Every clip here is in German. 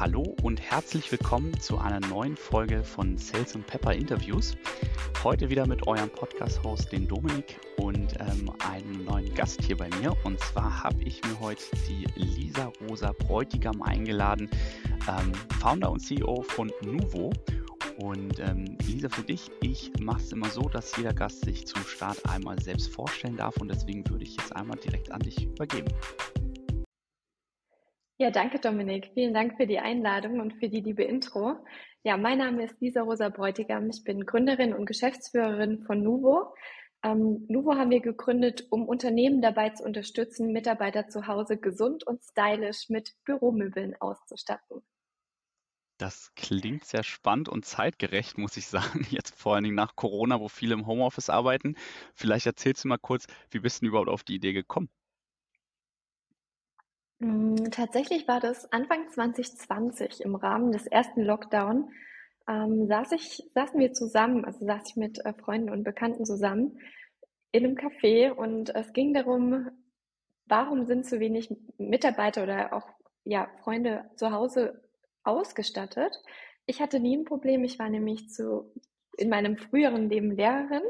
Hallo und herzlich willkommen zu einer neuen Folge von Sales and Pepper Interviews. Heute wieder mit eurem Podcast-Host, den Dominik, und ähm, einem neuen Gast hier bei mir. Und zwar habe ich mir heute die Lisa Rosa Bräutigam eingeladen, ähm, Founder und CEO von Nuvo. Und ähm, Lisa, für dich, ich mache es immer so, dass jeder Gast sich zum Start einmal selbst vorstellen darf und deswegen würde ich jetzt einmal direkt an dich übergeben. Ja, danke Dominik. Vielen Dank für die Einladung und für die liebe Intro. Ja, mein Name ist Lisa Rosa Bräutigam. Ich bin Gründerin und Geschäftsführerin von Nuvo. Ähm, Nuvo haben wir gegründet, um Unternehmen dabei zu unterstützen, Mitarbeiter zu Hause gesund und stylisch mit Büromöbeln auszustatten. Das klingt sehr spannend und zeitgerecht, muss ich sagen. Jetzt vor allen Dingen nach Corona, wo viele im Homeoffice arbeiten. Vielleicht erzählst du mal kurz, wie bist du überhaupt auf die Idee gekommen? Hm, tatsächlich war das Anfang 2020 im Rahmen des ersten Lockdown, ähm, saß ich saßen wir zusammen, also saß ich mit, äh, Freunden und Bekannten zusammen in einem Café und es ging darum, warum sind zu wenig Mitarbeiter oder auch, ja, Freunde zu Hause ausgestattet? Ich hatte nie ein Problem. Ich war nämlich zu in meinem früheren Leben Lehrerin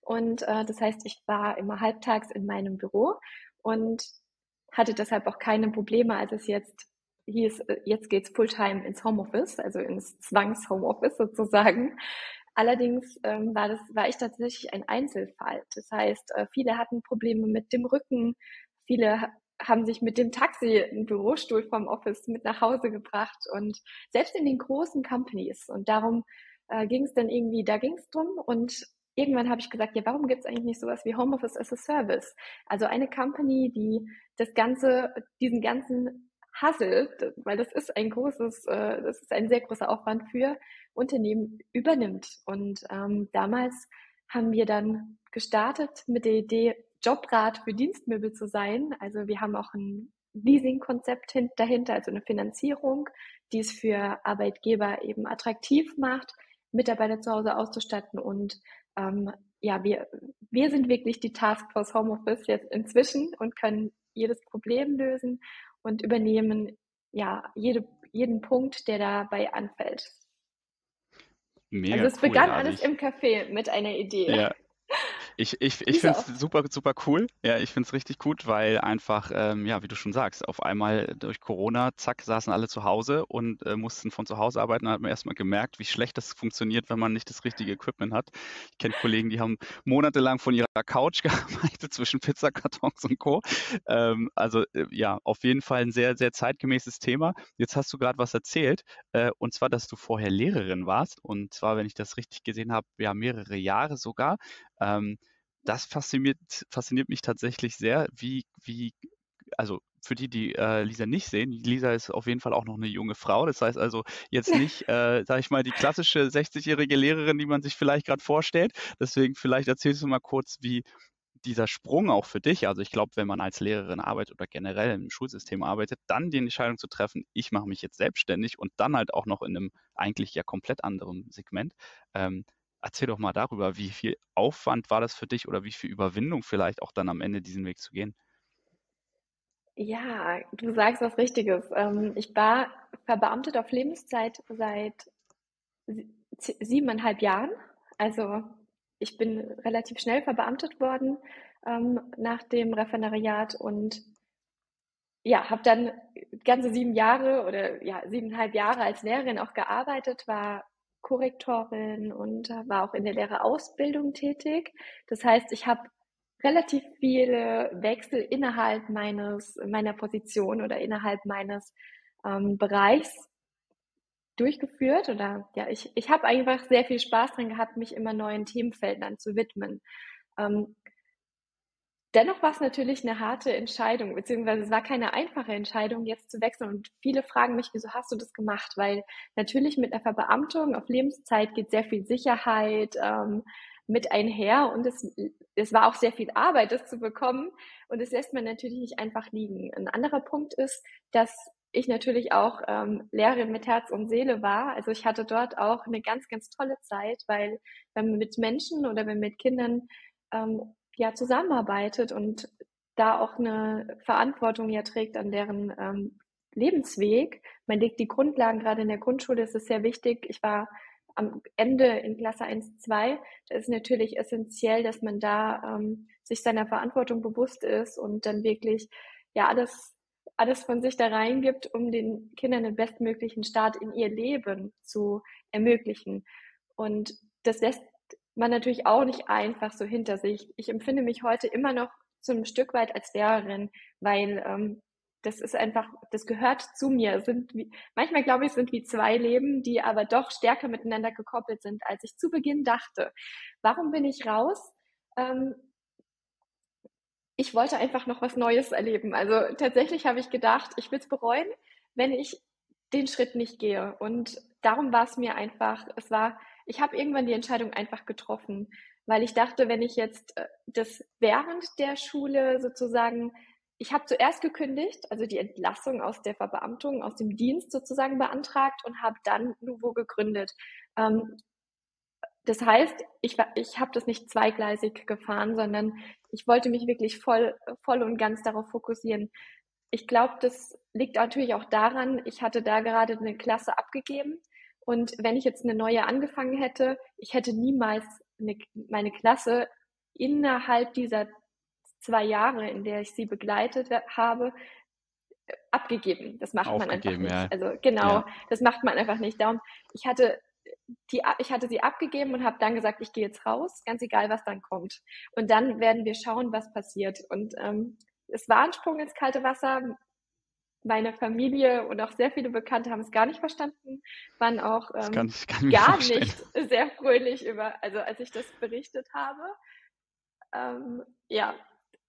und, äh, das heißt, ich war immer halbtags in meinem Büro und hatte deshalb auch keine Probleme, als es jetzt hieß, äh, jetzt geht's Fulltime ins Homeoffice, also ins Zwangs-Homeoffice sozusagen. Allerdings ähm, war, das, war ich tatsächlich ein Einzelfall. Das heißt, äh, viele hatten Probleme mit dem Rücken, viele haben sich mit dem Taxi einen Bürostuhl vom Office mit nach Hause gebracht und selbst in den großen Companies. Und darum äh, ging es dann irgendwie, da ging es drum und irgendwann habe ich gesagt, ja, warum gibt es eigentlich nicht sowas wie Homeoffice as a Service? Also eine Company, die das ganze, diesen ganzen Hustle, weil das ist ein großes, äh, das ist ein sehr großer Aufwand für Unternehmen übernimmt. Und ähm, damals haben wir dann gestartet mit der Idee, Jobrat für Dienstmöbel zu sein. Also wir haben auch ein Leasing-Konzept dahinter, also eine Finanzierung, die es für Arbeitgeber eben attraktiv macht, Mitarbeiter zu Hause auszustatten und ähm, ja, wir, wir sind wirklich die Taskforce Homeoffice jetzt inzwischen und können jedes Problem lösen und übernehmen ja jede, jeden Punkt, der dabei anfällt. Mega also es cool, begann alles im Café mit einer Idee. Ja, ich, ich, ich finde es super, super cool. Ja, ich finde es richtig gut, weil einfach, ähm, ja, wie du schon sagst, auf einmal durch Corona, zack, saßen alle zu Hause und äh, mussten von zu Hause arbeiten. Da hat man erstmal gemerkt, wie schlecht das funktioniert, wenn man nicht das richtige Equipment hat. Ich kenne Kollegen, die haben monatelang von ihrer Couch gearbeitet zwischen Pizzakartons und Co. Ähm, also äh, ja, auf jeden Fall ein sehr, sehr zeitgemäßes Thema. Jetzt hast du gerade was erzählt, äh, und zwar, dass du vorher Lehrerin warst. Und zwar, wenn ich das richtig gesehen habe, ja, mehrere Jahre sogar. Ähm, das fasziniert, fasziniert mich tatsächlich sehr, wie, wie, also für die, die äh, Lisa nicht sehen, Lisa ist auf jeden Fall auch noch eine junge Frau. Das heißt also jetzt nicht, äh, sage ich mal, die klassische 60-jährige Lehrerin, die man sich vielleicht gerade vorstellt. Deswegen vielleicht erzählst du mal kurz, wie dieser Sprung auch für dich, also ich glaube, wenn man als Lehrerin arbeitet oder generell im Schulsystem arbeitet, dann die Entscheidung zu treffen, ich mache mich jetzt selbstständig und dann halt auch noch in einem eigentlich ja komplett anderen Segment, ähm, Erzähl doch mal darüber, wie viel Aufwand war das für dich oder wie viel Überwindung vielleicht auch dann am Ende diesen Weg zu gehen? Ja, du sagst was Richtiges. Ähm, ich war verbeamtet auf Lebenszeit seit siebeneinhalb Jahren. Also ich bin relativ schnell verbeamtet worden ähm, nach dem Referendariat und ja, habe dann ganze sieben Jahre oder ja siebeneinhalb Jahre als Lehrerin auch gearbeitet, war Korrektorin und war auch in der Lehrerausbildung tätig. Das heißt, ich habe relativ viele Wechsel innerhalb meines meiner Position oder innerhalb meines ähm, Bereichs durchgeführt oder ja, ich, ich habe einfach sehr viel Spaß dran gehabt, mich immer neuen Themenfeldern zu widmen. Ähm, Dennoch war es natürlich eine harte Entscheidung, beziehungsweise es war keine einfache Entscheidung, jetzt zu wechseln. Und viele fragen mich, wieso hast du das gemacht? Weil natürlich mit einer Verbeamtung auf Lebenszeit geht sehr viel Sicherheit ähm, mit einher und es, es war auch sehr viel Arbeit, das zu bekommen. Und das lässt man natürlich nicht einfach liegen. Ein anderer Punkt ist, dass ich natürlich auch ähm, Lehrerin mit Herz und Seele war. Also ich hatte dort auch eine ganz, ganz tolle Zeit, weil wenn man mit Menschen oder wenn man mit Kindern ähm, ja zusammenarbeitet und da auch eine Verantwortung ja trägt, an deren ähm, Lebensweg. Man legt die Grundlagen, gerade in der Grundschule ist sehr wichtig. Ich war am Ende in Klasse 1, 2, da ist natürlich essentiell, dass man da ähm, sich seiner Verantwortung bewusst ist und dann wirklich ja alles, alles von sich da reingibt, um den Kindern den bestmöglichen Start in ihr Leben zu ermöglichen. Und das lässt man natürlich auch nicht einfach so hinter sich. Ich empfinde mich heute immer noch so ein Stück weit als Lehrerin, weil ähm, das ist einfach, das gehört zu mir. Sind wie, manchmal glaube ich, sind wie zwei Leben, die aber doch stärker miteinander gekoppelt sind, als ich zu Beginn dachte. Warum bin ich raus? Ähm, ich wollte einfach noch was Neues erleben. Also tatsächlich habe ich gedacht, ich will es bereuen, wenn ich den Schritt nicht gehe. Und darum war es mir einfach, es war, ich habe irgendwann die Entscheidung einfach getroffen, weil ich dachte, wenn ich jetzt äh, das während der Schule sozusagen, ich habe zuerst gekündigt, also die Entlassung aus der Verbeamtung, aus dem Dienst sozusagen beantragt und habe dann Nuvo gegründet. Ähm, das heißt, ich, ich habe das nicht zweigleisig gefahren, sondern ich wollte mich wirklich voll, voll und ganz darauf fokussieren. Ich glaube, das liegt natürlich auch daran, ich hatte da gerade eine Klasse abgegeben und wenn ich jetzt eine neue angefangen hätte, ich hätte niemals eine, meine Klasse innerhalb dieser zwei Jahre, in der ich sie begleitet habe, abgegeben. Das macht man einfach nicht. Ja. Also genau, ja. das macht man einfach nicht. Darum, ich hatte die, ich hatte sie abgegeben und habe dann gesagt, ich gehe jetzt raus, ganz egal, was dann kommt. Und dann werden wir schauen, was passiert. Und ähm, es war ein Sprung ins kalte Wasser. Meine Familie und auch sehr viele Bekannte haben es gar nicht verstanden, waren auch ähm, kann, kann gar nicht sehr fröhlich über, also als ich das berichtet habe. Ähm, ja,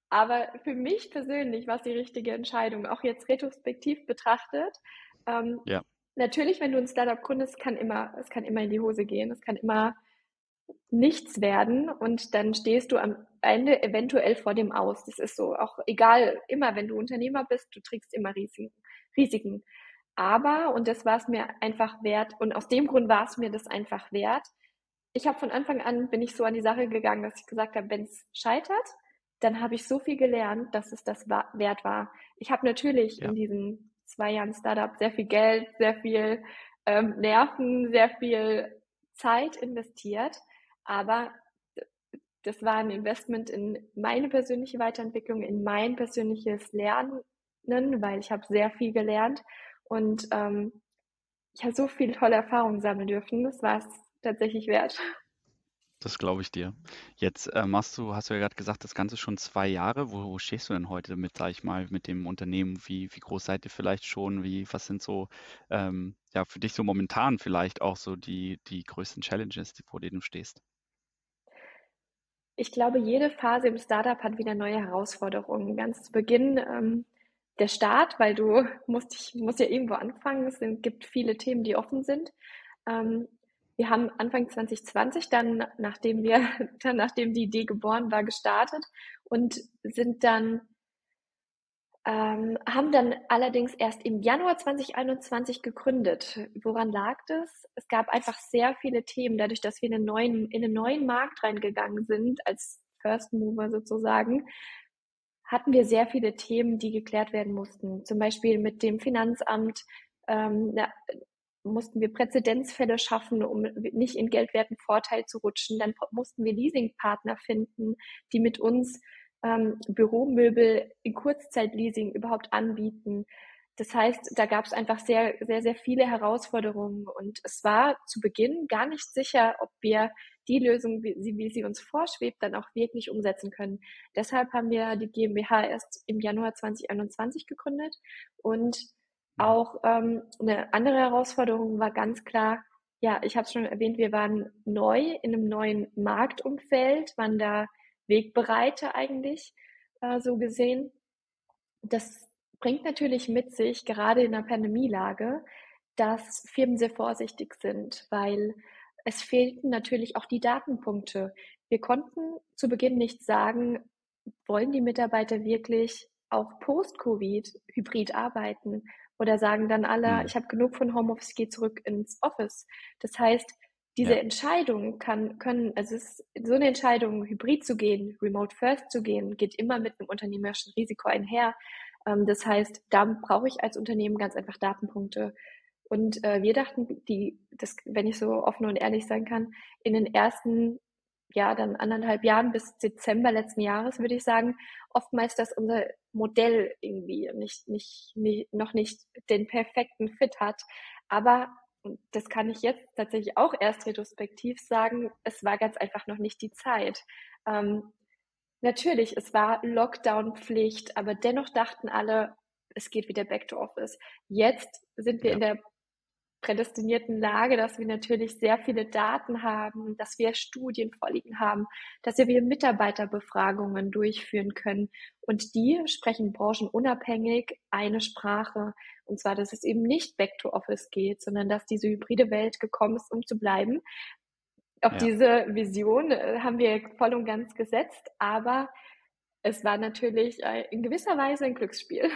aber für mich persönlich war es die richtige Entscheidung, auch jetzt retrospektiv betrachtet. Ähm, ja natürlich, wenn du ein Startup gründest, kann immer, es kann immer in die Hose gehen, es kann immer nichts werden und dann stehst du am Ende eventuell vor dem Aus. Das ist so, auch egal, immer wenn du Unternehmer bist, du trägst immer Risiken. Risiken. Aber, und das war es mir einfach wert, und aus dem Grund war es mir das einfach wert. Ich habe von Anfang an, bin ich so an die Sache gegangen, dass ich gesagt habe, wenn es scheitert, dann habe ich so viel gelernt, dass es das wert war. Ich habe natürlich ja. in diesen zwei Jahren Startup sehr viel Geld, sehr viel ähm, Nerven, sehr viel Zeit investiert. Aber das war ein Investment in meine persönliche Weiterentwicklung, in mein persönliches Lernen, weil ich habe sehr viel gelernt und ähm, ich habe so viele tolle Erfahrungen sammeln dürfen. Das war es tatsächlich wert. Das glaube ich dir. Jetzt äh, machst du, hast du ja gerade gesagt, das Ganze schon zwei Jahre. Wo, wo stehst du denn heute mit, sag ich mal, mit dem Unternehmen? Wie, wie groß seid ihr vielleicht schon? Wie, was sind so, ähm, ja, für dich so momentan vielleicht auch so die, die größten Challenges, vor denen du stehst? Ich glaube, jede Phase im Startup hat wieder neue Herausforderungen. Ganz zu Beginn ähm, der Start, weil du musst, ich, musst ja irgendwo anfangen. Es gibt viele Themen, die offen sind. Ähm, wir haben Anfang 2020 dann, nachdem wir, dann nachdem die Idee geboren war, gestartet und sind dann, ähm, haben dann allerdings erst im Januar 2021 gegründet. Woran lag das? Es gab einfach sehr viele Themen, dadurch, dass wir in einen neuen, in einen neuen Markt reingegangen sind, als First Mover sozusagen, hatten wir sehr viele Themen, die geklärt werden mussten. Zum Beispiel mit dem Finanzamt, ähm, mussten wir Präzedenzfälle schaffen, um nicht in geldwerten Vorteil zu rutschen. Dann mussten wir Leasingpartner finden, die mit uns ähm, Büromöbel in Kurzzeitleasing überhaupt anbieten. Das heißt, da gab es einfach sehr, sehr, sehr viele Herausforderungen und es war zu Beginn gar nicht sicher, ob wir die Lösung, wie sie, wie sie uns vorschwebt, dann auch wirklich umsetzen können. Deshalb haben wir die GmbH erst im Januar 2021 gegründet und auch ähm, eine andere Herausforderung war ganz klar, ja, ich habe es schon erwähnt, wir waren neu in einem neuen Marktumfeld, waren da Wegbereiter eigentlich äh, so gesehen. Das bringt natürlich mit sich, gerade in der Pandemielage, dass Firmen sehr vorsichtig sind, weil es fehlten natürlich auch die Datenpunkte. Wir konnten zu Beginn nicht sagen, wollen die Mitarbeiter wirklich auch post-Covid hybrid arbeiten? Oder sagen dann alle, mhm. ich habe genug von Homeoffice, gehe zurück ins Office. Das heißt, diese ja. Entscheidung kann, können, also es ist so eine Entscheidung, hybrid zu gehen, remote first zu gehen, geht immer mit einem unternehmerischen Risiko einher. Ähm, das heißt, da brauche ich als Unternehmen ganz einfach Datenpunkte. Und äh, wir dachten, die, das, wenn ich so offen und ehrlich sein kann, in den ersten ja, dann anderthalb Jahren bis Dezember letzten Jahres, würde ich sagen, oftmals, dass unser Modell irgendwie nicht, nicht, nicht, noch nicht den perfekten Fit hat. Aber das kann ich jetzt tatsächlich auch erst retrospektiv sagen, es war ganz einfach noch nicht die Zeit. Ähm, natürlich, es war Lockdown-Pflicht, aber dennoch dachten alle, es geht wieder back to office. Jetzt sind wir ja. in der prädestinierten Lage, dass wir natürlich sehr viele Daten haben, dass wir Studien vorliegen haben, dass wir Mitarbeiterbefragungen durchführen können. Und die sprechen branchenunabhängig eine Sprache. Und zwar, dass es eben nicht back to office geht, sondern dass diese hybride Welt gekommen ist, um zu bleiben. Auf ja. diese Vision äh, haben wir voll und ganz gesetzt, aber es war natürlich äh, in gewisser Weise ein Glücksspiel.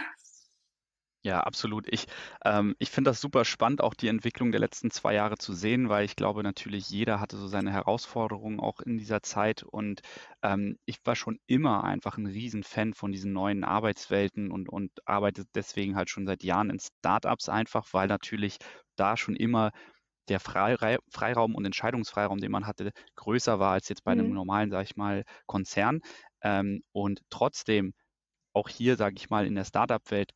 Ja, absolut. Ich, ähm, ich finde das super spannend, auch die Entwicklung der letzten zwei Jahre zu sehen, weil ich glaube, natürlich jeder hatte so seine Herausforderungen auch in dieser Zeit. Und ähm, ich war schon immer einfach ein Riesenfan von diesen neuen Arbeitswelten und, und arbeite deswegen halt schon seit Jahren in Startups einfach, weil natürlich da schon immer der Freiraum und Entscheidungsfreiraum, den man hatte, größer war als jetzt bei einem mhm. normalen, sage ich mal, Konzern. Ähm, und trotzdem auch hier, sage ich mal, in der Startup-Welt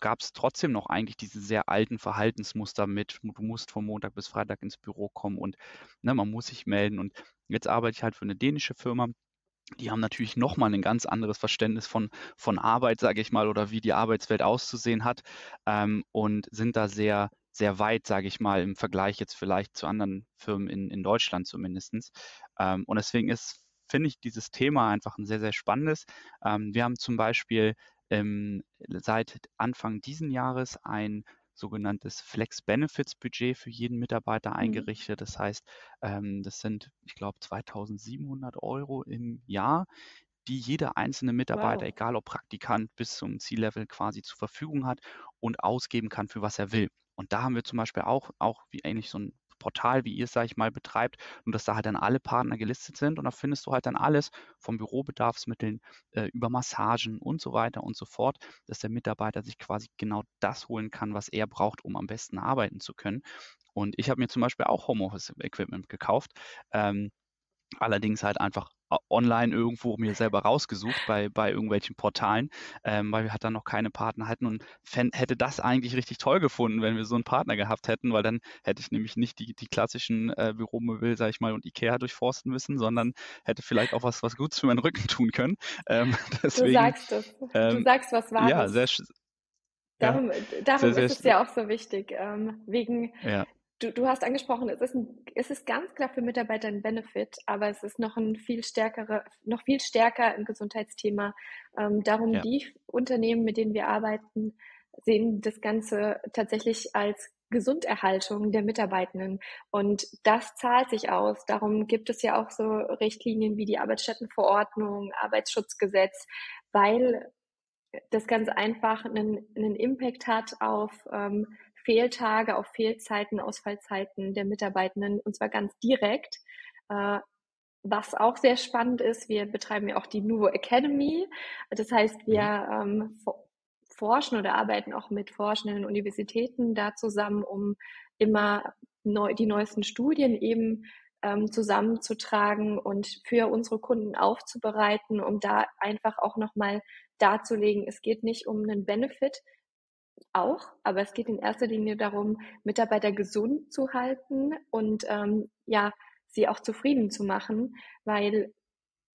gab es trotzdem noch eigentlich diese sehr alten Verhaltensmuster mit, du musst von Montag bis Freitag ins Büro kommen und ne, man muss sich melden. Und jetzt arbeite ich halt für eine dänische Firma. Die haben natürlich nochmal ein ganz anderes Verständnis von, von Arbeit, sage ich mal, oder wie die Arbeitswelt auszusehen hat ähm, und sind da sehr, sehr weit, sage ich mal, im Vergleich jetzt vielleicht zu anderen Firmen in, in Deutschland zumindest. Ähm, und deswegen ist finde ich dieses Thema einfach ein sehr, sehr spannendes. Ähm, wir haben zum Beispiel ähm, seit Anfang diesen Jahres ein sogenanntes Flex Benefits Budget für jeden Mitarbeiter mhm. eingerichtet. Das heißt, ähm, das sind, ich glaube, 2700 Euro im Jahr, die jeder einzelne Mitarbeiter, wow. egal ob Praktikant bis zum Ziellevel quasi zur Verfügung hat und ausgeben kann, für was er will. Und da haben wir zum Beispiel auch, auch wie ähnlich so ein Portal, wie ihr es, sage ich mal, betreibt und dass da halt dann alle Partner gelistet sind und da findest du halt dann alles vom Bürobedarfsmitteln äh, über Massagen und so weiter und so fort, dass der Mitarbeiter sich quasi genau das holen kann, was er braucht, um am besten arbeiten zu können. Und ich habe mir zum Beispiel auch Homeoffice-Equipment gekauft. Ähm, allerdings halt einfach online irgendwo mir selber rausgesucht bei, bei irgendwelchen Portalen, ähm, weil wir halt dann noch keine Partner hatten und fänd, hätte das eigentlich richtig toll gefunden, wenn wir so einen Partner gehabt hätten, weil dann hätte ich nämlich nicht die, die klassischen äh, Büromöbel, sag ich mal, und Ikea durchforsten müssen, sondern hätte vielleicht auch was, was Gutes für meinen Rücken tun können. Ähm, deswegen, du sagst es. Ähm, du sagst was Wahres. Ja, sehr, Darum, ja, darum sehr, sehr ist es ja auch so wichtig. Ähm, wegen, ja du, du hast angesprochen, es ist, ein, es ist ganz klar für Mitarbeiter ein Benefit, aber es ist noch ein viel stärkere, noch viel stärker ein Gesundheitsthema. Ähm, darum ja. die Unternehmen, mit denen wir arbeiten, sehen das Ganze tatsächlich als Gesunderhaltung der Mitarbeitenden. Und das zahlt sich aus. Darum gibt es ja auch so Richtlinien wie die Arbeitsstättenverordnung, Arbeitsschutzgesetz, weil das ganz einfach einen, einen Impact hat auf ähm, Fehltage, auf Fehlzeiten, Ausfallzeiten der Mitarbeitenden und zwar ganz direkt. Äh, was auch sehr spannend ist, wir betreiben ja auch die Nuvo Academy. Das heißt, wir mhm. ähm, forschen oder arbeiten auch mit forschenden Universitäten da zusammen, um immer neu, die neuesten Studien eben ähm, zusammenzutragen und für unsere Kunden aufzubereiten, um da einfach auch nochmal darzulegen, es geht nicht um einen Benefit, auch, aber es geht in erster Linie darum, Mitarbeiter gesund zu halten und ähm, ja, sie auch zufrieden zu machen, weil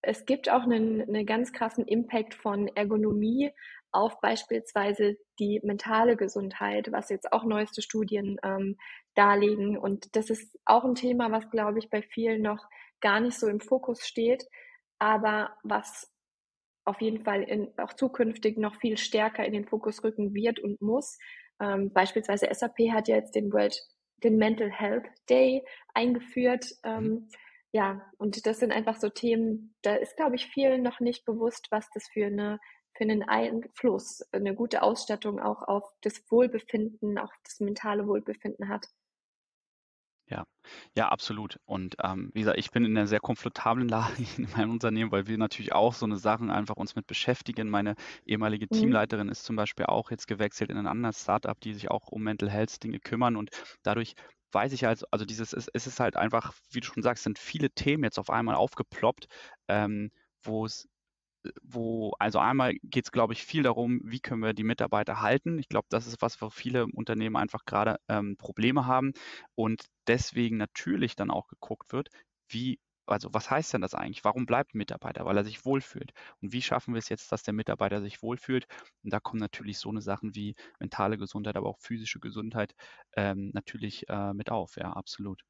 es gibt auch einen, einen ganz krassen Impact von Ergonomie auf beispielsweise die mentale Gesundheit, was jetzt auch neueste Studien ähm, darlegen. Und das ist auch ein Thema, was, glaube ich, bei vielen noch gar nicht so im Fokus steht, aber was auf jeden Fall in, auch zukünftig noch viel stärker in den Fokus rücken wird und muss. Ähm, beispielsweise SAP hat ja jetzt den World, den Mental Health Day eingeführt. Ähm, mhm. ja, und das sind einfach so Themen, da ist, glaube ich, vielen noch nicht bewusst, was das für eine für einen Einfluss, eine gute Ausstattung auch auf das Wohlbefinden, auch das mentale Wohlbefinden hat. Ja, ja, absolut. Und ähm, wie gesagt, ich bin in einer sehr komfortablen Lage in meinem Unternehmen, weil wir natürlich auch so eine Sachen einfach uns mit beschäftigen. Meine ehemalige Mhm. Teamleiterin ist zum Beispiel auch jetzt gewechselt in ein anderes Startup, die sich auch um Mental Health Dinge kümmern. Und dadurch weiß ich halt, also dieses, es, es ist halt einfach, wie du schon sagst, sind viele Themen jetzt auf einmal aufgeploppt, ähm, wo es wo, also einmal geht es, glaube ich, viel darum, wie können wir die Mitarbeiter halten. Ich glaube, das ist was, wo viele Unternehmen einfach gerade ähm, Probleme haben und deswegen natürlich dann auch geguckt wird, wie, also was heißt denn das eigentlich? Warum bleibt ein Mitarbeiter? Weil er sich wohlfühlt. Und wie schaffen wir es jetzt, dass der Mitarbeiter sich wohlfühlt? Und da kommen natürlich so eine Sachen wie mentale Gesundheit, aber auch physische Gesundheit ähm, natürlich äh, mit auf. Ja, absolut.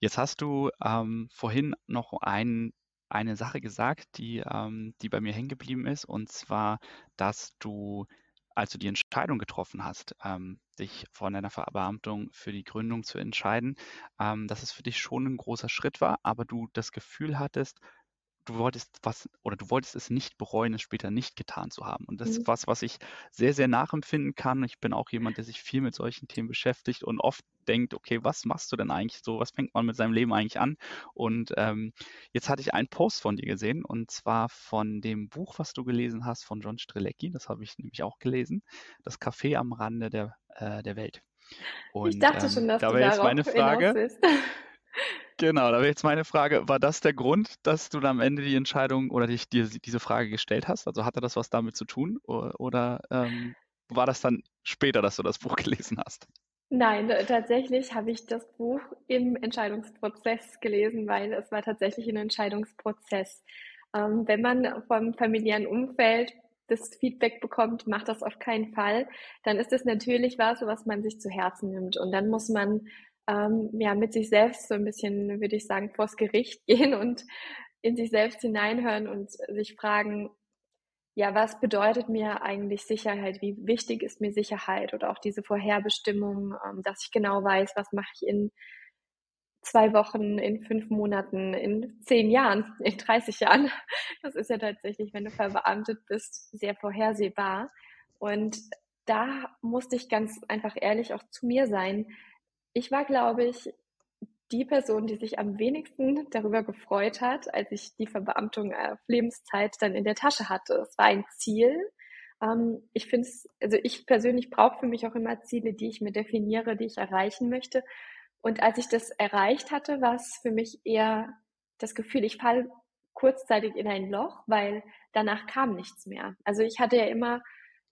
Jetzt hast du ähm, vorhin noch einen eine Sache gesagt, die, ähm, die bei mir hängen geblieben ist, und zwar, dass du, als du die Entscheidung getroffen hast, ähm, dich von deiner Verbeamtung für die Gründung zu entscheiden, ähm, dass es für dich schon ein großer Schritt war, aber du das Gefühl hattest, du wolltest was oder du wolltest es nicht bereuen, es später nicht getan zu haben. Und das Mhm. ist was, was ich sehr, sehr nachempfinden kann. Ich bin auch jemand, der sich viel mit solchen Themen beschäftigt und oft denkt, okay, was machst du denn eigentlich so? Was fängt man mit seinem Leben eigentlich an? Und ähm, jetzt hatte ich einen Post von dir gesehen und zwar von dem Buch, was du gelesen hast von John Strelecki. Das habe ich nämlich auch gelesen. Das Café am Rande der, äh, der Welt. Ich Und dachte schon, ähm, dass da du wäre jetzt meine Frage. Genau, da wäre jetzt meine Frage, war das der Grund, dass du dann am Ende die Entscheidung oder dich dir diese Frage gestellt hast? Also hatte das was damit zu tun o- oder ähm, war das dann später, dass du das Buch gelesen hast? Nein, äh, tatsächlich habe ich das Buch im Entscheidungsprozess gelesen, weil es war tatsächlich ein Entscheidungsprozess. Ähm, wenn man vom familiären Umfeld das Feedback bekommt, macht das auf keinen Fall, dann ist es natürlich was, was man sich zu Herzen nimmt. Und dann muss man ähm, ja mit sich selbst so ein bisschen, würde ich sagen, vors Gericht gehen und in sich selbst hineinhören und sich fragen, ja, was bedeutet mir eigentlich Sicherheit? Wie wichtig ist mir Sicherheit? Oder auch diese Vorherbestimmung, ähm, dass ich genau weiß, was mache ich in zwei Wochen, in fünf Monaten, in zehn Jahren, in 30 Jahren. Das ist ja tatsächlich, wenn du verbeamtet bist, sehr vorhersehbar. Und da musste ich ganz einfach ehrlich auch zu mir sein. Ich war, glaube ich, die Person, die sich am wenigsten darüber gefreut hat, als ich die Verbeamtung auf Lebenszeit dann in der Tasche hatte. Es war ein Ziel. Ähm, ich finde es, also ich persönlich brauche für mich auch immer Ziele, die ich mir definiere, die ich erreichen möchte. Und als ich das erreicht hatte, war es für mich eher das Gefühl, ich falle kurzzeitig in ein Loch, weil danach kam nichts mehr. Also ich hatte ja immer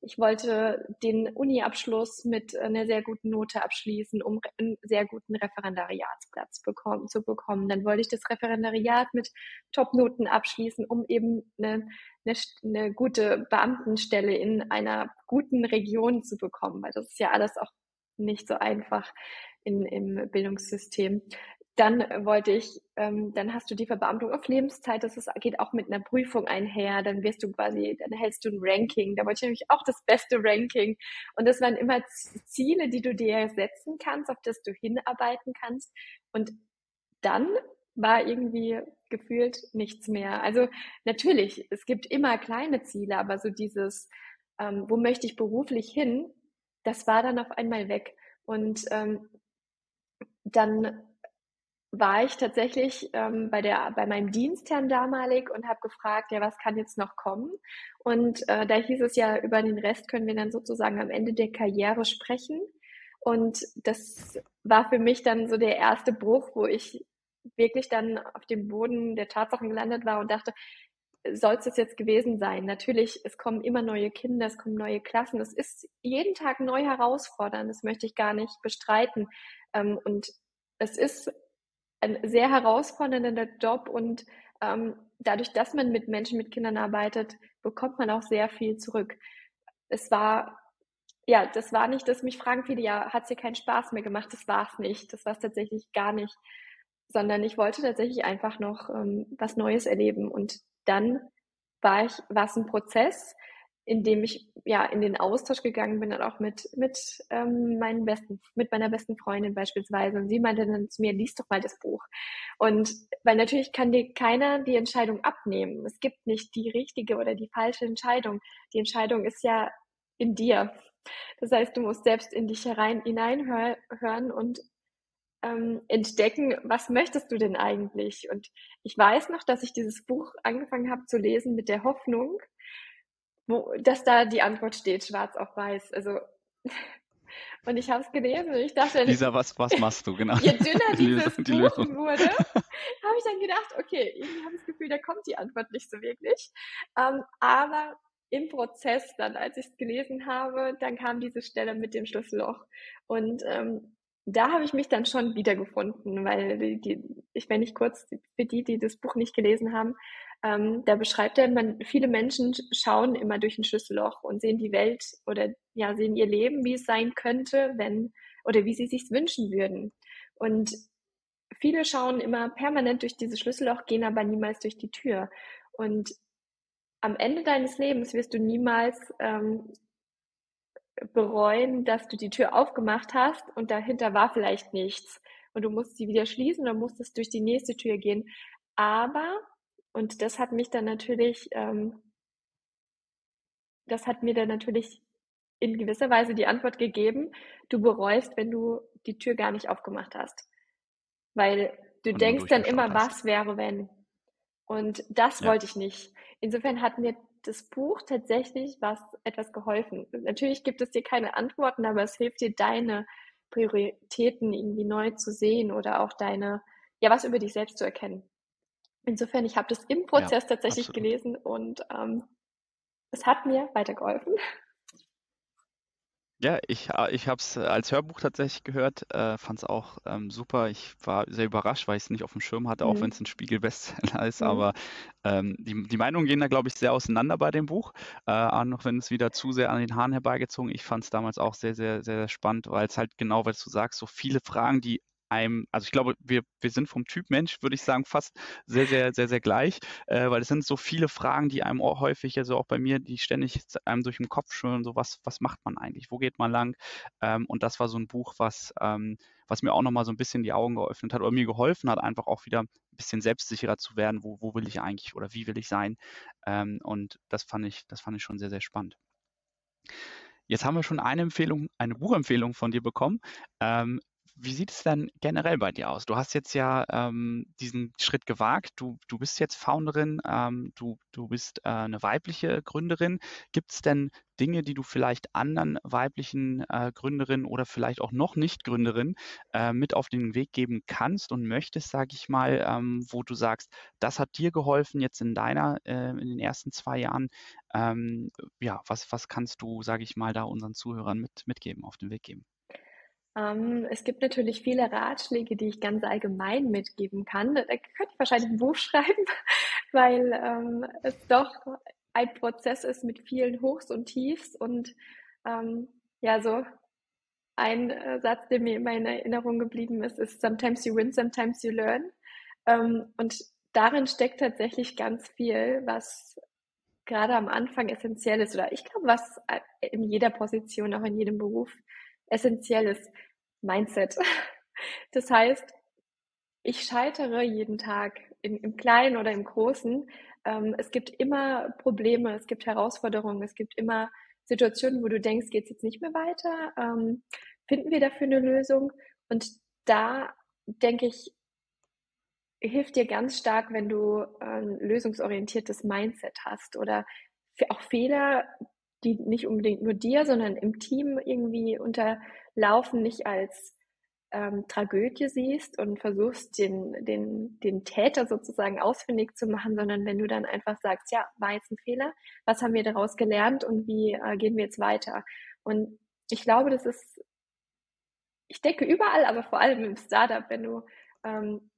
ich wollte den Uni-Abschluss mit einer sehr guten Note abschließen, um einen sehr guten Referendariatsplatz bekommen, zu bekommen. Dann wollte ich das Referendariat mit Top-Noten abschließen, um eben eine, eine, eine gute Beamtenstelle in einer guten Region zu bekommen, weil das ist ja alles auch nicht so einfach in, im Bildungssystem dann wollte ich, ähm, dann hast du die Verbeamtung auf Lebenszeit, das ist, geht auch mit einer Prüfung einher, dann wirst du quasi, dann hältst du ein Ranking, da wollte ich nämlich auch das beste Ranking. Und das waren immer Ziele, die du dir setzen kannst, auf das du hinarbeiten kannst. Und dann war irgendwie gefühlt nichts mehr. Also natürlich, es gibt immer kleine Ziele, aber so dieses, ähm, wo möchte ich beruflich hin, das war dann auf einmal weg. Und ähm, dann war ich tatsächlich ähm, bei, der, bei meinem Dienstherrn damalig und habe gefragt, ja, was kann jetzt noch kommen? Und äh, da hieß es ja, über den Rest können wir dann sozusagen am Ende der Karriere sprechen. Und das war für mich dann so der erste Bruch, wo ich wirklich dann auf dem Boden der Tatsachen gelandet war und dachte, soll es das jetzt gewesen sein? Natürlich, es kommen immer neue Kinder, es kommen neue Klassen. Es ist jeden Tag neu herausfordernd, das möchte ich gar nicht bestreiten. Ähm, und es ist ein sehr herausfordernder Job und ähm, dadurch, dass man mit Menschen, mit Kindern arbeitet, bekommt man auch sehr viel zurück. Es war, ja, das war nicht, dass mich fragen viele, ja, hat es dir keinen Spaß mehr gemacht? Das war es nicht. Das war es tatsächlich gar nicht. Sondern ich wollte tatsächlich einfach noch ähm, was Neues erleben. Und dann war ich, war es ein Prozess, in dem ich ja in den Austausch gegangen bin, dann auch mit, mit ähm, meinen besten, mit meiner besten Freundin beispielsweise. Und sie meinte dann zu mir, lies doch mal das Buch. Und weil natürlich kann dir keiner die Entscheidung abnehmen. Es gibt nicht die richtige oder die falsche Entscheidung. Die Entscheidung ist ja in dir. Das heißt, du musst selbst in dich herein hineinhören und ähm, entdecken, was möchtest du denn eigentlich? Und ich weiß noch, dass ich dieses Buch angefangen habe zu lesen mit der Hoffnung, wo, dass da die Antwort steht, schwarz auf weiß. Also und ich habe es gelesen und ich dachte, Lisa, was, was machst du genau? Je dünner dieses die Buch wurde, habe ich dann gedacht, okay, irgendwie habe ich das Gefühl, da kommt die Antwort nicht so wirklich. Ähm, aber im Prozess dann, als ich es gelesen habe, dann kam diese Stelle mit dem Schlüsselloch. Und ähm, da habe ich mich dann schon wiedergefunden, weil die, die, ich, wenn ich kurz für die, die das Buch nicht gelesen haben, ähm, da beschreibt er, man, viele Menschen schauen immer durch ein Schlüsselloch und sehen die Welt oder ja, sehen ihr Leben, wie es sein könnte, wenn oder wie sie sich wünschen würden. Und viele schauen immer permanent durch dieses Schlüsselloch, gehen aber niemals durch die Tür. Und am Ende deines Lebens wirst du niemals ähm, bereuen, dass du die Tür aufgemacht hast und dahinter war vielleicht nichts. Und du musst sie wieder schließen und musstest durch die nächste Tür gehen. Aber, und das hat mich dann natürlich, ähm, das hat mir dann natürlich in gewisser Weise die Antwort gegeben, du bereust, wenn du die Tür gar nicht aufgemacht hast. Weil du denkst dann immer, hast. was wäre, wenn. Und das ja. wollte ich nicht. Insofern hat mir das Buch tatsächlich was etwas geholfen. Natürlich gibt es dir keine Antworten, aber es hilft dir, deine Prioritäten irgendwie neu zu sehen oder auch deine, ja, was über dich selbst zu erkennen. Insofern, ich habe das im Prozess ja, tatsächlich absolut. gelesen und ähm, es hat mir weitergeholfen. Ja, ich, äh, ich habe es als Hörbuch tatsächlich gehört, äh, fand es auch ähm, super. Ich war sehr überrascht, weil ich es nicht auf dem Schirm hatte, auch mhm. wenn es ein Spiegel-Bestseller ist. Mhm. Aber ähm, die, die Meinungen gehen da, glaube ich, sehr auseinander bei dem Buch. Äh, auch noch wenn es wieder zu sehr an den Haaren herbeigezogen. Ich fand es damals auch sehr, sehr, sehr, sehr spannend, weil es halt genau, was du sagst, so viele Fragen, die einem, also ich glaube, wir, wir sind vom Typ Mensch, würde ich sagen, fast sehr, sehr, sehr, sehr gleich, äh, weil es sind so viele Fragen, die einem auch häufig, also auch bei mir, die ständig einem durch den Kopf schwören, so was, was macht man eigentlich, wo geht man lang? Ähm, und das war so ein Buch, was, ähm, was mir auch nochmal so ein bisschen die Augen geöffnet hat oder mir geholfen hat, einfach auch wieder ein bisschen selbstsicherer zu werden, wo, wo will ich eigentlich oder wie will ich sein? Ähm, und das fand ich, das fand ich schon sehr, sehr spannend. Jetzt haben wir schon eine Empfehlung, eine Buchempfehlung von dir bekommen. Ähm, wie sieht es denn generell bei dir aus? Du hast jetzt ja ähm, diesen Schritt gewagt. Du, du bist jetzt Founderin, ähm, du, du bist äh, eine weibliche Gründerin. Gibt es denn Dinge, die du vielleicht anderen weiblichen äh, Gründerinnen oder vielleicht auch noch nicht Gründerinnen äh, mit auf den Weg geben kannst und möchtest, sage ich mal, ähm, wo du sagst, das hat dir geholfen jetzt in deiner, äh, in den ersten zwei Jahren. Ähm, ja, was, was kannst du, sage ich mal, da unseren Zuhörern mit, mitgeben, auf den Weg geben? Ähm, es gibt natürlich viele Ratschläge, die ich ganz allgemein mitgeben kann. Da könnte ich wahrscheinlich ein Buch schreiben, weil ähm, es doch ein Prozess ist mit vielen Hochs und Tiefs und ähm, ja, so ein äh, Satz, der mir immer in Erinnerung geblieben ist, ist Sometimes you win, sometimes you learn. Ähm, und darin steckt tatsächlich ganz viel, was gerade am Anfang essentiell ist oder ich glaube, was äh, in jeder Position, auch in jedem Beruf essentielles Mindset. Das heißt, ich scheitere jeden Tag in, im Kleinen oder im Großen. Ähm, es gibt immer Probleme, es gibt Herausforderungen, es gibt immer Situationen, wo du denkst, geht es jetzt nicht mehr weiter? Ähm, finden wir dafür eine Lösung? Und da denke ich, hilft dir ganz stark, wenn du ein lösungsorientiertes Mindset hast oder auch Fehler die nicht unbedingt nur dir, sondern im Team irgendwie unterlaufen, nicht als ähm, Tragödie siehst und versuchst, den, den, den Täter sozusagen ausfindig zu machen, sondern wenn du dann einfach sagst, ja, war jetzt ein Fehler, was haben wir daraus gelernt und wie äh, gehen wir jetzt weiter? Und ich glaube, das ist, ich denke überall, aber vor allem im Startup, wenn du ähm,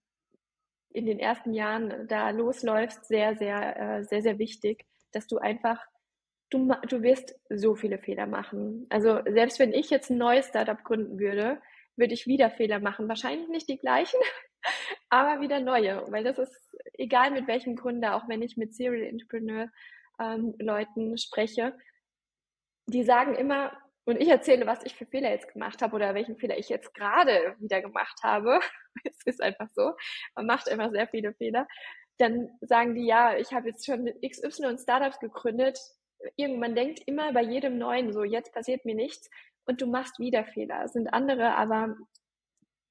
in den ersten Jahren da losläufst, sehr, sehr, äh, sehr, sehr wichtig, dass du einfach du, du wirst so viele Fehler machen. Also selbst wenn ich jetzt ein neues Startup gründen würde, würde ich wieder Fehler machen. Wahrscheinlich nicht die gleichen, aber wieder neue. Weil das ist egal mit welchem Gründer, auch wenn ich mit Serial Entrepreneur ähm, Leuten spreche, die sagen immer, und ich erzähle, was ich für Fehler jetzt gemacht habe oder welchen Fehler ich jetzt gerade wieder gemacht habe. es ist einfach so. Man macht immer sehr viele Fehler. Dann sagen die, ja, ich habe jetzt schon mit XY Startups gegründet irgendwann denkt immer bei jedem Neuen so, jetzt passiert mir nichts und du machst wieder Fehler. Es sind andere, aber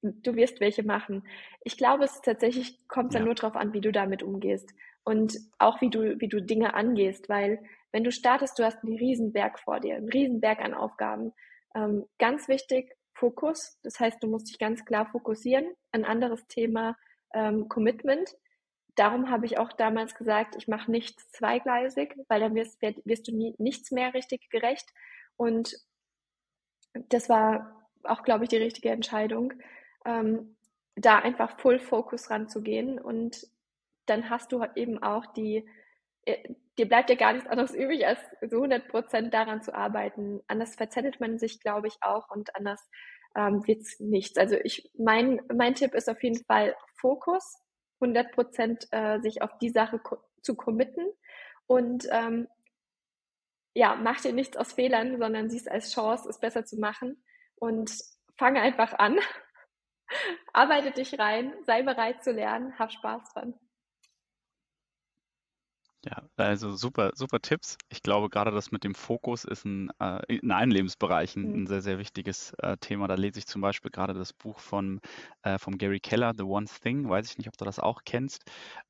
du wirst welche machen. Ich glaube, es tatsächlich kommt ja. dann nur darauf an, wie du damit umgehst und auch wie du, wie du Dinge angehst, weil wenn du startest, du hast einen Riesenberg vor dir, einen Riesenberg an Aufgaben. Ähm, ganz wichtig, Fokus. Das heißt, du musst dich ganz klar fokussieren. Ein anderes Thema, ähm, Commitment. Darum habe ich auch damals gesagt, ich mache nichts zweigleisig, weil dann wirst, wirst du nie, nichts mehr richtig gerecht. Und das war auch, glaube ich, die richtige Entscheidung, ähm, da einfach Full Focus ranzugehen. Und dann hast du eben auch die, äh, dir bleibt ja gar nichts anderes übrig, als so 100 Prozent daran zu arbeiten. Anders verzettelt man sich, glaube ich, auch und anders ähm, wird nichts. Also ich, mein, mein Tipp ist auf jeden Fall Fokus, 100 Prozent äh, sich auf die Sache ko zu committen und ähm, ja, mach dir nichts aus Fehlern, sondern siehst als Chance, es besser zu machen und fange einfach an. Arbeite dich rein, sei bereit zu lernen, hab Spaß dran. Ja, also super, super Tipps. Ich glaube, gerade das mit dem Fokus ist ein, äh, in allen Lebensbereichen mhm. ein sehr, sehr wichtiges äh, Thema. Da lese ich zum Beispiel gerade das Buch von, äh, von Gary Keller, The One Thing. Weiß ich nicht, ob du das auch kennst.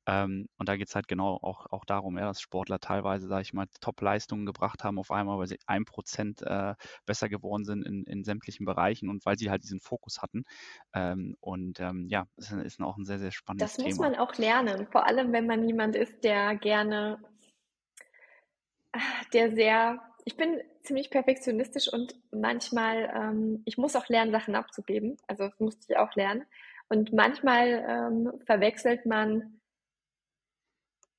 Ähm, und da geht es halt genau auch, auch darum, ja, dass Sportler teilweise, sage ich mal, Top-Leistungen gebracht haben auf einmal, weil sie ein Prozent äh, besser geworden sind in, in sämtlichen Bereichen und weil sie halt diesen Fokus hatten. Ähm, und ähm, ja, das ist auch ein sehr, sehr spannendes Thema. Das muss man auch lernen, vor allem wenn man jemand ist, der gerne der sehr, ich bin ziemlich perfektionistisch und manchmal, ähm, ich muss auch lernen, Sachen abzugeben. Also das musste ich auch lernen. Und manchmal ähm, verwechselt man,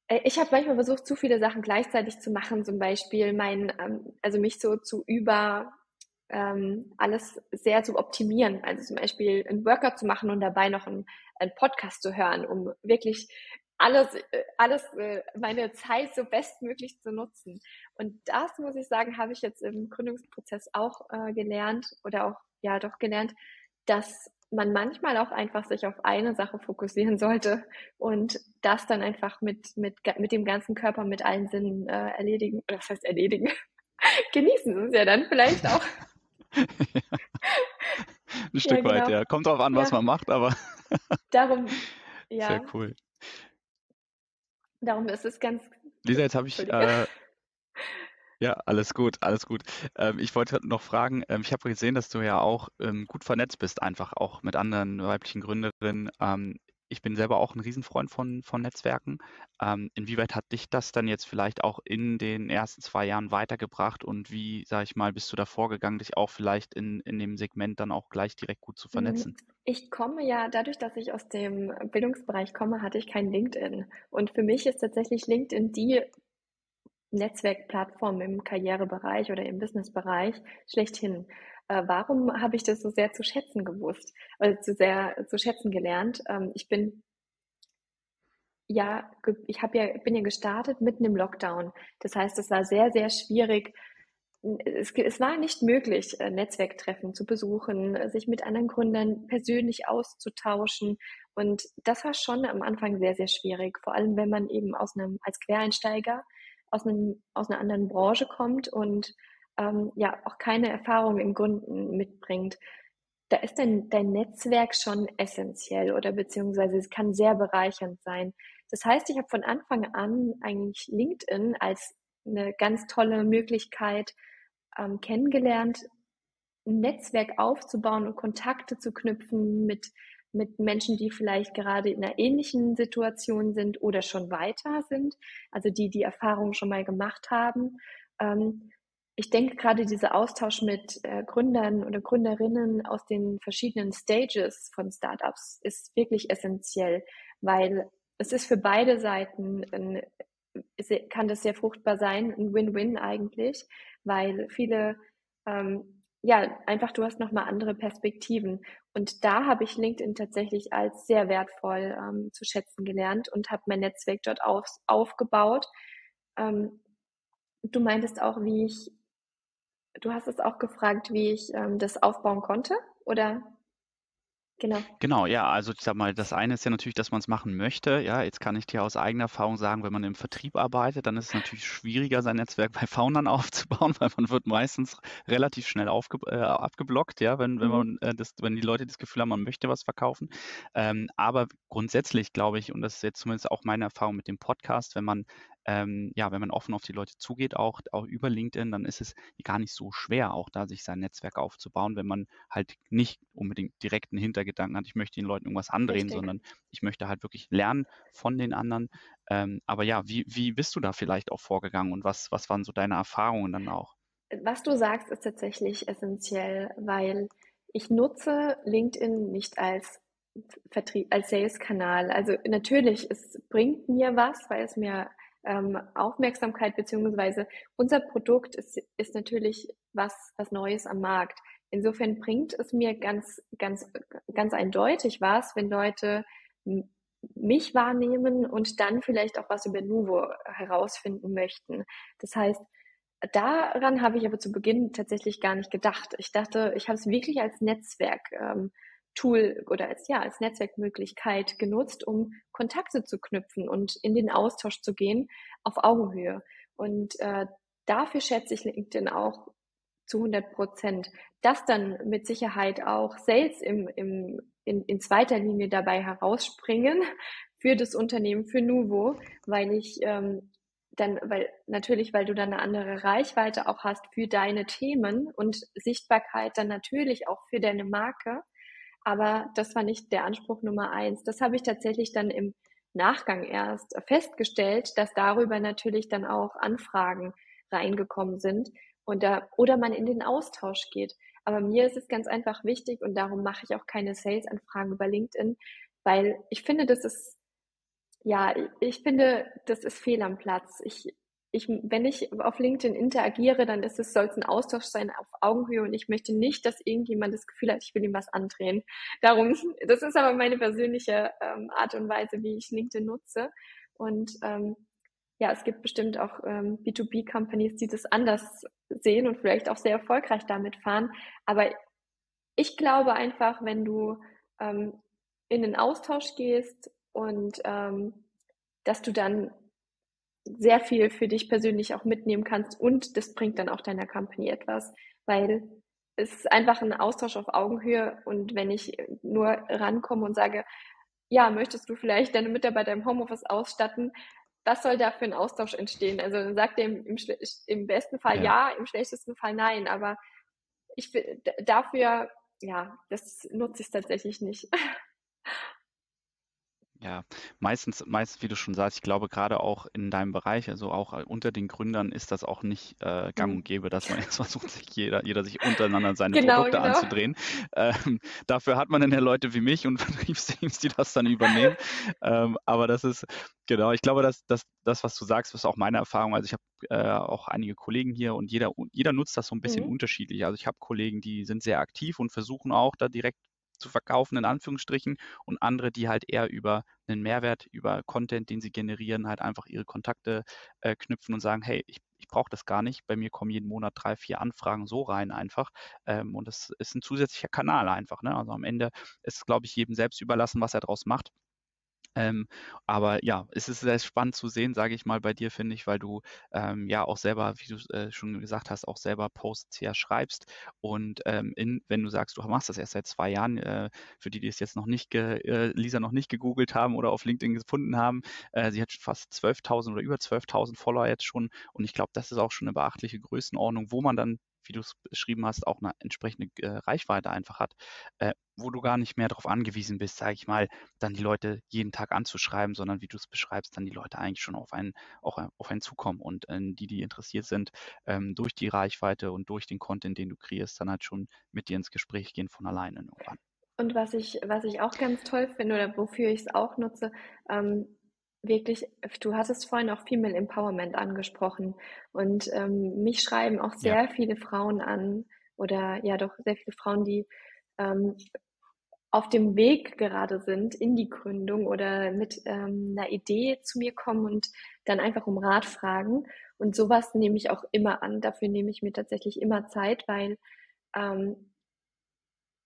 äh, ich habe manchmal versucht, zu viele Sachen gleichzeitig zu machen, zum Beispiel mein, ähm, also mich so zu über ähm, alles sehr zu optimieren. Also zum Beispiel einen Workout zu machen und dabei noch einen, einen Podcast zu hören, um wirklich alles, äh, alles, äh, meine Zeit so bestmöglich zu nutzen. Und das muss ich sagen, habe ich jetzt im Gründungsprozess auch äh, gelernt oder auch, ja, doch gelernt, dass man manchmal auch einfach sich auf eine Sache fokussieren sollte und das dann einfach mit, mit, mit dem ganzen Körper, mit allen Sinnen äh, erledigen, oder was heißt erledigen? Genießen es ja dann vielleicht auch. Ein Stück ja, genau. weit, ja. Kommt drauf an, was ja. man macht, aber. Darum, ja. Sehr cool. Darum ist es ganz. Lisa, jetzt habe ich. Äh, ja, alles gut, alles gut. Ähm, ich wollte noch fragen, ähm, ich habe gesehen, dass du ja auch ähm, gut vernetzt bist, einfach auch mit anderen weiblichen Gründerinnen. Ich bin selber auch ein Riesenfreund von, von Netzwerken. Ähm, inwieweit hat dich das dann jetzt vielleicht auch in den ersten zwei Jahren weitergebracht und wie, sage ich mal, bist du da vorgegangen, dich auch vielleicht in, in dem Segment dann auch gleich direkt gut zu vernetzen? Ich komme ja, dadurch, dass ich aus dem Bildungsbereich komme, hatte ich kein LinkedIn. Und für mich ist tatsächlich LinkedIn die Netzwerkplattform im Karrierebereich oder im Businessbereich schlechthin äh, warum habe ich das so sehr zu schätzen gewusst, oder zu sehr zu schätzen gelernt? Ähm, ich bin ja, ich habe ja, bin ja gestartet mitten im Lockdown. Das heißt, es war sehr, sehr schwierig. Es, es war nicht möglich, äh, Netzwerktreffen zu besuchen, sich mit anderen Gründern persönlich auszutauschen. Und das war schon am Anfang sehr, sehr schwierig. Vor allem, wenn man eben aus einem, als Quereinsteiger aus einem, aus einer anderen Branche kommt und ähm, ja auch keine Erfahrung im Gründen mitbringt, da ist dein, dein Netzwerk schon essentiell oder beziehungsweise es kann sehr bereichernd sein. Das heißt, ich habe von Anfang an eigentlich LinkedIn als eine ganz tolle Möglichkeit ähm, kennengelernt, ein Netzwerk aufzubauen und Kontakte zu knüpfen mit, mit Menschen, die vielleicht gerade in einer ähnlichen Situation sind oder schon weiter sind, also die die Erfahrung schon mal gemacht haben. Ähm, ich denke gerade dieser Austausch mit äh, Gründern oder Gründerinnen aus den verschiedenen Stages von Startups ist wirklich essentiell, weil es ist für beide Seiten ein, kann das sehr fruchtbar sein, ein Win-Win eigentlich, weil viele ähm, ja einfach du hast noch mal andere Perspektiven und da habe ich LinkedIn tatsächlich als sehr wertvoll ähm, zu schätzen gelernt und habe mein Netzwerk dort auf, aufgebaut. Ähm, du meintest auch, wie ich Du hast es auch gefragt, wie ich ähm, das aufbauen konnte, oder? Genau. Genau, ja, also ich sag mal, das eine ist ja natürlich, dass man es machen möchte. Ja, jetzt kann ich dir aus eigener Erfahrung sagen, wenn man im Vertrieb arbeitet, dann ist es natürlich schwieriger, sein Netzwerk bei Foundern aufzubauen, weil man wird meistens relativ schnell aufge äh, abgeblockt, ja, wenn, wenn mhm. man äh, das, wenn die Leute das Gefühl haben, man möchte was verkaufen. Ähm, aber grundsätzlich glaube ich, und das ist jetzt zumindest auch meine Erfahrung mit dem Podcast, wenn man ähm, ja, wenn man offen auf die Leute zugeht, auch, auch über LinkedIn, dann ist es gar nicht so schwer, auch da sich sein Netzwerk aufzubauen, wenn man halt nicht unbedingt direkt einen Hintergedanken hat, ich möchte den Leuten irgendwas andrehen, Richtig. sondern ich möchte halt wirklich lernen von den anderen. Ähm, aber ja, wie, wie bist du da vielleicht auch vorgegangen und was, was waren so deine Erfahrungen dann auch? Was du sagst, ist tatsächlich essentiell, weil ich nutze LinkedIn nicht als Vertrieb, als Sales-Kanal. Also natürlich, es bringt mir was, weil es mir ähm, Aufmerksamkeit beziehungsweise unser Produkt ist, ist natürlich was, was Neues am Markt. Insofern bringt es mir ganz, ganz, ganz eindeutig was, wenn Leute mich wahrnehmen und dann vielleicht auch was über Nuvo herausfinden möchten. Das heißt, daran habe ich aber zu Beginn tatsächlich gar nicht gedacht. Ich dachte, ich habe es wirklich als Netzwerk ähm, Tool oder als, ja, als Netzwerkmöglichkeit genutzt, um Kontakte zu knüpfen und in den Austausch zu gehen auf Augenhöhe. Und äh, dafür schätze ich LinkedIn auch zu 100 Prozent. Dass dann mit Sicherheit auch Sales im, im, in, in zweiter Linie dabei herausspringen für das Unternehmen, für Nuvo, weil ich ähm, dann, weil natürlich, weil du dann eine andere Reichweite auch hast für deine Themen und Sichtbarkeit dann natürlich auch für deine Marke. Aber das war nicht der Anspruch Nummer eins. Das habe ich tatsächlich dann im Nachgang erst festgestellt, dass darüber natürlich dann auch Anfragen reingekommen sind und da, oder man in den Austausch geht. Aber mir ist es ganz einfach wichtig und darum mache ich auch keine Sales-Anfragen über LinkedIn, weil ich finde, das ist, ja, ich finde, das ist fehl am Platz. Ich, ich, wenn ich auf LinkedIn interagiere, dann ist es, soll es ein Austausch sein auf Augenhöhe und ich möchte nicht, dass irgendjemand das Gefühl hat, ich will ihm was andrehen. Darum, das ist aber meine persönliche ähm, Art und Weise, wie ich LinkedIn nutze. Und ähm, ja, es gibt bestimmt auch ähm, B2B-Companies, die das anders sehen und vielleicht auch sehr erfolgreich damit fahren. Aber ich glaube einfach, wenn du ähm, in den Austausch gehst und ähm, dass du dann sehr viel für dich persönlich auch mitnehmen kannst und das bringt dann auch deiner Company etwas, weil es ist einfach ein Austausch auf Augenhöhe und wenn ich nur rankomme und sage, ja, möchtest du vielleicht deine Mitarbeiter im Homeoffice ausstatten, was soll da für ein Austausch entstehen? Also dann sagt er im, im, im besten Fall ja. ja, im schlechtesten Fall nein, aber ich dafür, ja, das nutze ich tatsächlich nicht. Ja, meistens, meistens, wie du schon sagst, ich glaube gerade auch in deinem Bereich, also auch äh, unter den Gründern ist das auch nicht äh, gang mhm. und gäbe, dass man jetzt versucht, sich jeder, jeder sich untereinander seine genau, Produkte genau. anzudrehen. Ähm, dafür hat man dann ja Leute wie mich und Vertriebsteams, die das dann übernehmen. ähm, aber das ist, genau, ich glaube, dass, dass das, was du sagst, ist auch meine Erfahrung. Also ich habe äh, auch einige Kollegen hier und jeder, jeder nutzt das so ein bisschen mhm. unterschiedlich. Also ich habe Kollegen, die sind sehr aktiv und versuchen auch da direkt zu verkaufen, in Anführungsstrichen, und andere, die halt eher über einen Mehrwert, über Content, den sie generieren, halt einfach ihre Kontakte äh, knüpfen und sagen, hey, ich, ich brauche das gar nicht. Bei mir kommen jeden Monat drei, vier Anfragen so rein einfach. Ähm, und das ist ein zusätzlicher Kanal einfach. Ne? Also am Ende ist glaube ich, jedem selbst überlassen, was er daraus macht. Ähm, aber ja, es ist sehr spannend zu sehen, sage ich mal, bei dir, finde ich, weil du ähm, ja auch selber, wie du äh, schon gesagt hast, auch selber Posts ja schreibst. Und ähm, in, wenn du sagst, du machst das erst seit zwei Jahren, äh, für die, die es jetzt noch nicht, äh, Lisa noch nicht gegoogelt haben oder auf LinkedIn gefunden haben, äh, sie hat fast 12.000 oder über 12.000 Follower jetzt schon. Und ich glaube, das ist auch schon eine beachtliche Größenordnung, wo man dann wie du es beschrieben hast, auch eine entsprechende äh, Reichweite einfach hat, äh, wo du gar nicht mehr darauf angewiesen bist, sage ich mal, dann die Leute jeden Tag anzuschreiben, sondern wie du es beschreibst, dann die Leute eigentlich schon auf einen, auch auf einen zukommen und äh, die, die interessiert sind, ähm, durch die Reichweite und durch den Content, den du kreierst, dann halt schon mit dir ins Gespräch gehen von alleine irgendwann. Und was ich, was ich auch ganz toll finde oder wofür ich es auch nutze, ähm, wirklich, du hattest vorhin auch Female Empowerment angesprochen und ähm, mich schreiben auch sehr ja. viele Frauen an oder ja doch sehr viele Frauen, die ähm, auf dem Weg gerade sind in die Gründung oder mit ähm, einer Idee zu mir kommen und dann einfach um Rat fragen. Und sowas nehme ich auch immer an. Dafür nehme ich mir tatsächlich immer Zeit, weil ähm,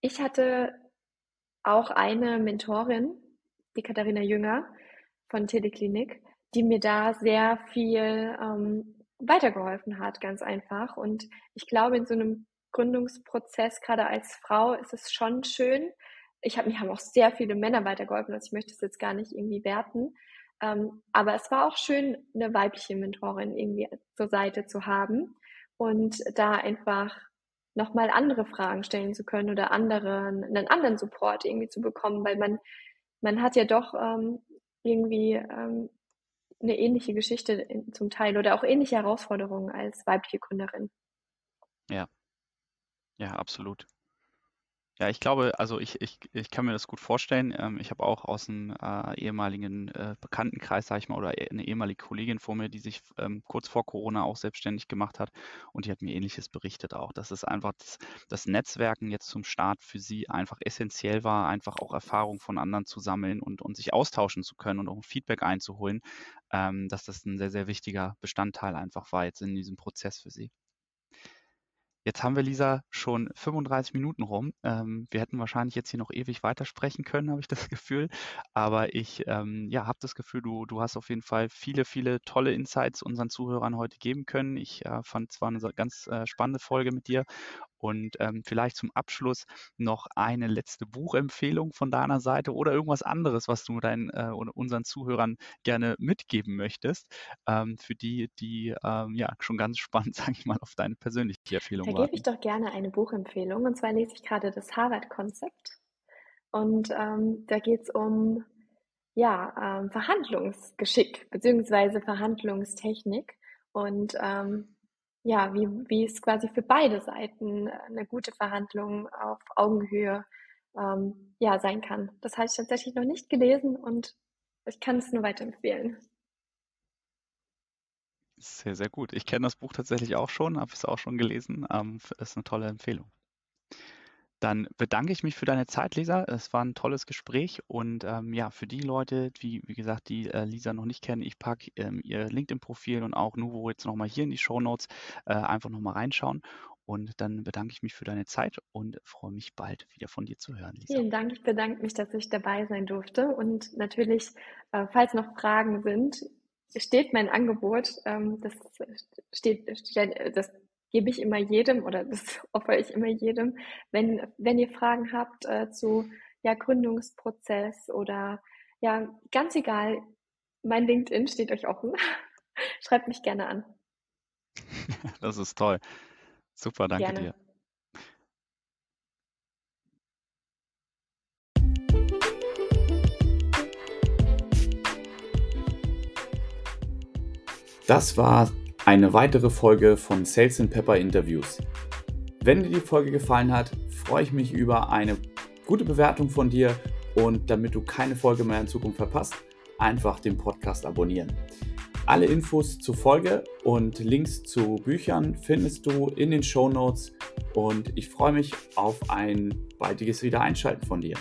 ich hatte auch eine Mentorin, die Katharina Jünger von Teleklinik, die mir da sehr viel ähm, weitergeholfen hat, ganz einfach. Und ich glaube, in so einem Gründungsprozess, gerade als Frau, ist es schon schön. Ich habe mir haben auch sehr viele Männer weitergeholfen, also ich möchte es jetzt gar nicht irgendwie werten. Ähm, aber es war auch schön, eine weibliche Mentorin irgendwie zur Seite zu haben und da einfach nochmal andere Fragen stellen zu können oder anderen, einen anderen Support irgendwie zu bekommen, weil man, man hat ja doch ähm, irgendwie ähm, eine ähnliche Geschichte in, zum Teil oder auch ähnliche Herausforderungen als weibliche Gründerin. Ja, ja, absolut. Ja, ich glaube, also ich, ich, ich kann mir das gut vorstellen. Ähm, ich habe auch aus einem äh, ehemaligen äh, Bekanntenkreis, sage ich mal, oder eine ehemalige Kollegin vor mir, die sich ähm, kurz vor Corona auch selbstständig gemacht hat und die hat mir ähnliches berichtet auch, dass es einfach das, das Netzwerken jetzt zum Start für sie einfach essentiell war, einfach auch Erfahrung von anderen zu sammeln und, und sich austauschen zu können und auch Feedback einzuholen, ähm, dass das ein sehr, sehr wichtiger Bestandteil einfach war jetzt in diesem Prozess für sie. Jetzt haben wir, Lisa, schon 35 Minuten rum. Ähm, wir hätten wahrscheinlich jetzt hier noch ewig weitersprechen können, habe ich das Gefühl. Aber ich ähm, ja, habe das Gefühl, du, du hast auf jeden Fall viele, viele tolle Insights unseren Zuhörern heute geben können. Ich äh, fand zwar eine ganz äh, spannende Folge mit dir und ähm, vielleicht zum Abschluss noch eine letzte Buchempfehlung von deiner Seite oder irgendwas anderes, was du deinen äh, unseren Zuhörern gerne mitgeben möchtest, ähm, für die, die ähm, ja schon ganz spannend, sage ich mal, auf deine persönliche Empfehlung Da gebe ich doch gerne eine Buchempfehlung. Und zwar lese ich gerade das Harvard-Konzept. Und ähm, da geht es um ja, ähm, Verhandlungsgeschick bzw. Verhandlungstechnik. Und ähm, ja, wie, wie es quasi für beide Seiten eine gute Verhandlung auf Augenhöhe ähm, ja, sein kann. Das habe ich tatsächlich noch nicht gelesen und ich kann es nur weiterempfehlen. Sehr, sehr gut. Ich kenne das Buch tatsächlich auch schon, habe es auch schon gelesen. Ähm, ist eine tolle Empfehlung. Dann bedanke ich mich für deine Zeit, Lisa. Es war ein tolles Gespräch und ähm, ja, für die Leute, wie, wie gesagt, die äh, Lisa noch nicht kennen, ich packe ähm, ihr LinkedIn-Profil und auch Nuvo jetzt nochmal hier in die Show Notes äh, einfach nochmal reinschauen. Und dann bedanke ich mich für deine Zeit und freue mich bald wieder von dir zu hören, Lisa. Vielen Dank. Ich bedanke mich, dass ich dabei sein durfte. Und natürlich, äh, falls noch Fragen sind, steht mein Angebot. Ähm, das steht, das gebe ich immer jedem oder das opfere ich immer jedem. Wenn, wenn ihr Fragen habt äh, zu ja, Gründungsprozess oder ja, ganz egal, mein LinkedIn steht euch offen. Schreibt mich gerne an. Das ist toll. Super, danke gerne. dir. Das war eine weitere Folge von Sales and Pepper Interviews. Wenn dir die Folge gefallen hat, freue ich mich über eine gute Bewertung von dir und damit du keine Folge mehr in Zukunft verpasst, einfach den Podcast abonnieren. Alle Infos zur Folge und Links zu Büchern findest du in den Show Notes und ich freue mich auf ein baldiges Wiedereinschalten von dir.